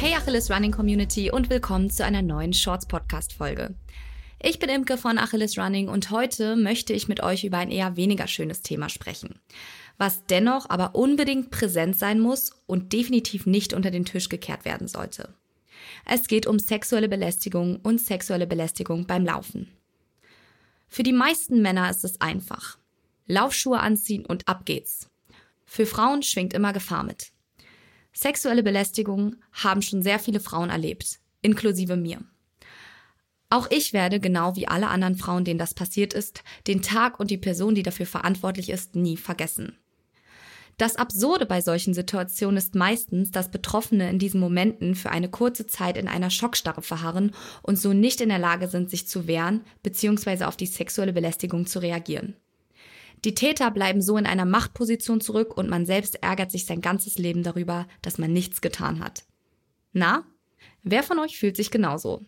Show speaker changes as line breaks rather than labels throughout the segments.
Hey Achilles Running Community und willkommen zu einer neuen Shorts Podcast Folge. Ich bin Imke von Achilles Running und heute möchte ich mit euch über ein eher weniger schönes Thema sprechen, was dennoch aber unbedingt präsent sein muss und definitiv nicht unter den Tisch gekehrt werden sollte. Es geht um sexuelle Belästigung und sexuelle Belästigung beim Laufen. Für die meisten Männer ist es einfach. Laufschuhe anziehen und ab geht's. Für Frauen schwingt immer Gefahr mit. Sexuelle Belästigung haben schon sehr viele Frauen erlebt, inklusive mir. Auch ich werde, genau wie alle anderen Frauen, denen das passiert ist, den Tag und die Person, die dafür verantwortlich ist, nie vergessen. Das Absurde bei solchen Situationen ist meistens, dass Betroffene in diesen Momenten für eine kurze Zeit in einer Schockstarre verharren und so nicht in der Lage sind, sich zu wehren bzw. auf die sexuelle Belästigung zu reagieren. Die Täter bleiben so in einer Machtposition zurück und man selbst ärgert sich sein ganzes Leben darüber, dass man nichts getan hat. Na, wer von euch fühlt sich genauso?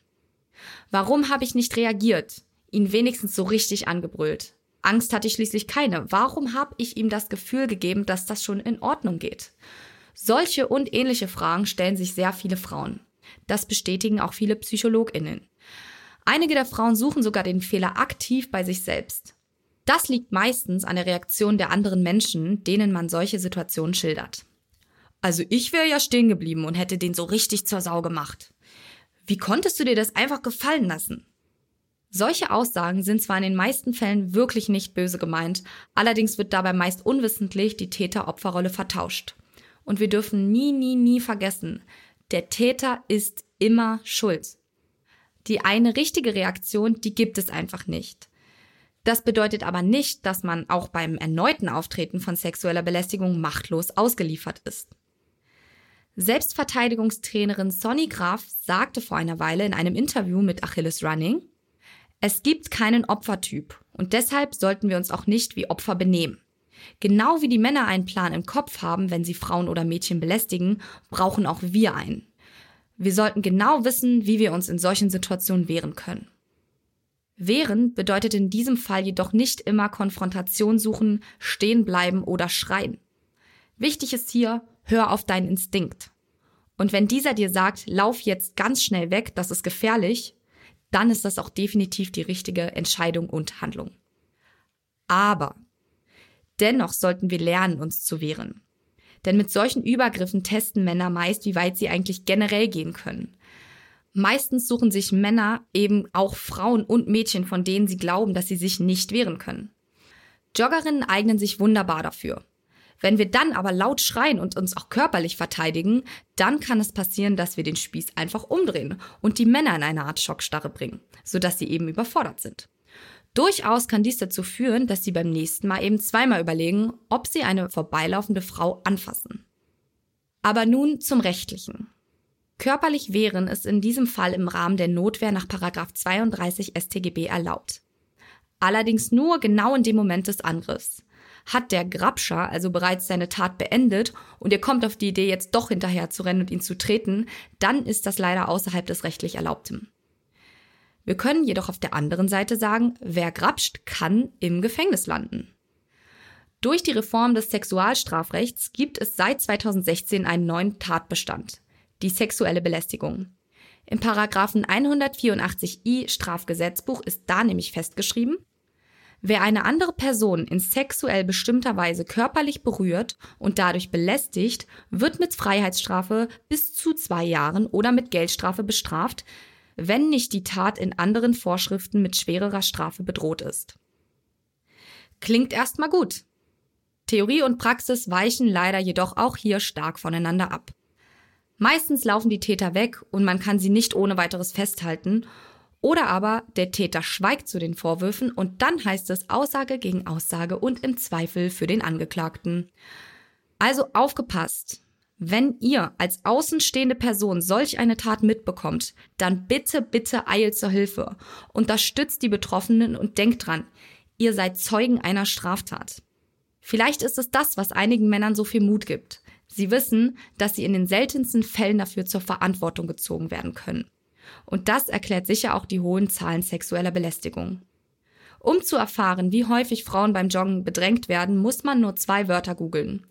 Warum habe ich nicht reagiert? Ihn wenigstens so richtig angebrüllt. Angst hatte ich schließlich keine. Warum habe ich ihm das Gefühl gegeben, dass das schon in Ordnung geht? Solche und ähnliche Fragen stellen sich sehr viele Frauen. Das bestätigen auch viele Psychologinnen. Einige der Frauen suchen sogar den Fehler aktiv bei sich selbst. Das liegt meistens an der Reaktion der anderen Menschen, denen man solche Situationen schildert. Also ich wäre ja stehen geblieben und hätte den so richtig zur Sau gemacht. Wie konntest du dir das einfach gefallen lassen? Solche Aussagen sind zwar in den meisten Fällen wirklich nicht böse gemeint, allerdings wird dabei meist unwissentlich die Täter-Opfer-Rolle vertauscht. Und wir dürfen nie, nie, nie vergessen, der Täter ist immer schuld. Die eine richtige Reaktion, die gibt es einfach nicht. Das bedeutet aber nicht, dass man auch beim erneuten Auftreten von sexueller Belästigung machtlos ausgeliefert ist. Selbstverteidigungstrainerin Sonny Graf sagte vor einer Weile in einem Interview mit Achilles Running, es gibt keinen Opfertyp und deshalb sollten wir uns auch nicht wie Opfer benehmen. Genau wie die Männer einen Plan im Kopf haben, wenn sie Frauen oder Mädchen belästigen, brauchen auch wir einen. Wir sollten genau wissen, wie wir uns in solchen Situationen wehren können. Wehren bedeutet in diesem Fall jedoch nicht immer Konfrontation suchen, stehen bleiben oder schreien. Wichtig ist hier, hör auf deinen Instinkt. Und wenn dieser dir sagt, lauf jetzt ganz schnell weg, das ist gefährlich, dann ist das auch definitiv die richtige Entscheidung und Handlung. Aber dennoch sollten wir lernen, uns zu wehren. Denn mit solchen Übergriffen testen Männer meist, wie weit sie eigentlich generell gehen können. Meistens suchen sich Männer eben auch Frauen und Mädchen, von denen sie glauben, dass sie sich nicht wehren können. Joggerinnen eignen sich wunderbar dafür. Wenn wir dann aber laut schreien und uns auch körperlich verteidigen, dann kann es passieren, dass wir den Spieß einfach umdrehen und die Männer in eine Art Schockstarre bringen, sodass sie eben überfordert sind. Durchaus kann dies dazu führen, dass sie beim nächsten Mal eben zweimal überlegen, ob sie eine vorbeilaufende Frau anfassen. Aber nun zum Rechtlichen. Körperlich wehren ist in diesem Fall im Rahmen der Notwehr nach 32 StGB erlaubt. Allerdings nur genau in dem Moment des Angriffs. Hat der Grabscher also bereits seine Tat beendet und ihr kommt auf die Idee, jetzt doch hinterher zu rennen und ihn zu treten, dann ist das leider außerhalb des rechtlich Erlaubten. Wir können jedoch auf der anderen Seite sagen, wer grapscht, kann im Gefängnis landen. Durch die Reform des Sexualstrafrechts gibt es seit 2016 einen neuen Tatbestand die sexuelle Belästigung. Im Paragraphen 184i Strafgesetzbuch ist da nämlich festgeschrieben, Wer eine andere Person in sexuell bestimmter Weise körperlich berührt und dadurch belästigt, wird mit Freiheitsstrafe bis zu zwei Jahren oder mit Geldstrafe bestraft, wenn nicht die Tat in anderen Vorschriften mit schwererer Strafe bedroht ist. Klingt erstmal gut. Theorie und Praxis weichen leider jedoch auch hier stark voneinander ab. Meistens laufen die Täter weg und man kann sie nicht ohne weiteres festhalten. Oder aber der Täter schweigt zu den Vorwürfen und dann heißt es Aussage gegen Aussage und im Zweifel für den Angeklagten. Also aufgepasst. Wenn ihr als außenstehende Person solch eine Tat mitbekommt, dann bitte, bitte eilt zur Hilfe. Unterstützt die Betroffenen und denkt dran, ihr seid Zeugen einer Straftat. Vielleicht ist es das, was einigen Männern so viel Mut gibt. Sie wissen, dass sie in den seltensten Fällen dafür zur Verantwortung gezogen werden können. Und das erklärt sicher auch die hohen Zahlen sexueller Belästigung. Um zu erfahren, wie häufig Frauen beim Joggen bedrängt werden, muss man nur zwei Wörter googeln.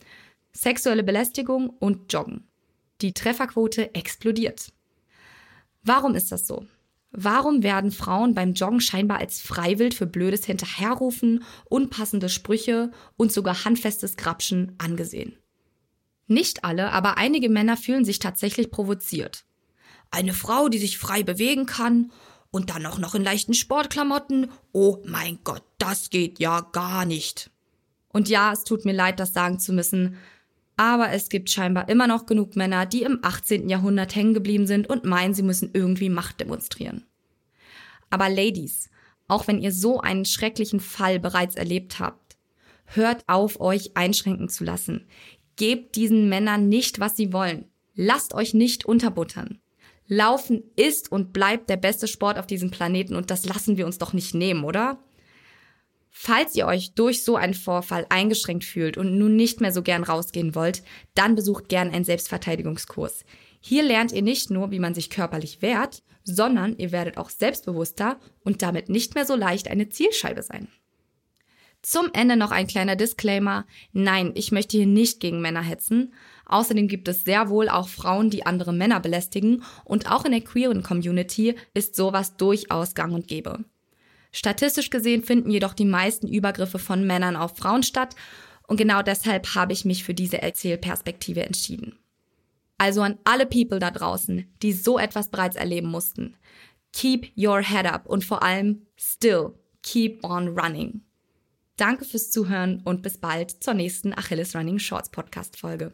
Sexuelle Belästigung und Joggen. Die Trefferquote explodiert. Warum ist das so? Warum werden Frauen beim Joggen scheinbar als Freiwild für blödes Hinterherrufen, unpassende Sprüche und sogar handfestes Grapschen angesehen? Nicht alle, aber einige Männer fühlen sich tatsächlich provoziert. Eine Frau, die sich frei bewegen kann und dann auch noch in leichten Sportklamotten, oh mein Gott, das geht ja gar nicht. Und ja, es tut mir leid, das sagen zu müssen, aber es gibt scheinbar immer noch genug Männer, die im 18. Jahrhundert hängen geblieben sind und meinen, sie müssen irgendwie Macht demonstrieren. Aber Ladies, auch wenn ihr so einen schrecklichen Fall bereits erlebt habt, hört auf, euch einschränken zu lassen. Gebt diesen Männern nicht, was sie wollen. Lasst euch nicht unterbuttern. Laufen ist und bleibt der beste Sport auf diesem Planeten und das lassen wir uns doch nicht nehmen, oder? Falls ihr euch durch so einen Vorfall eingeschränkt fühlt und nun nicht mehr so gern rausgehen wollt, dann besucht gern einen Selbstverteidigungskurs. Hier lernt ihr nicht nur, wie man sich körperlich wehrt, sondern ihr werdet auch selbstbewusster und damit nicht mehr so leicht eine Zielscheibe sein. Zum Ende noch ein kleiner Disclaimer. Nein, ich möchte hier nicht gegen Männer hetzen. Außerdem gibt es sehr wohl auch Frauen, die andere Männer belästigen und auch in der queeren Community ist sowas durchaus gang und gäbe. Statistisch gesehen finden jedoch die meisten Übergriffe von Männern auf Frauen statt und genau deshalb habe ich mich für diese Erzählperspektive entschieden. Also an alle People da draußen, die so etwas bereits erleben mussten. Keep your head up und vor allem still keep on running. Danke fürs Zuhören und bis bald zur nächsten Achilles Running Shorts Podcast Folge.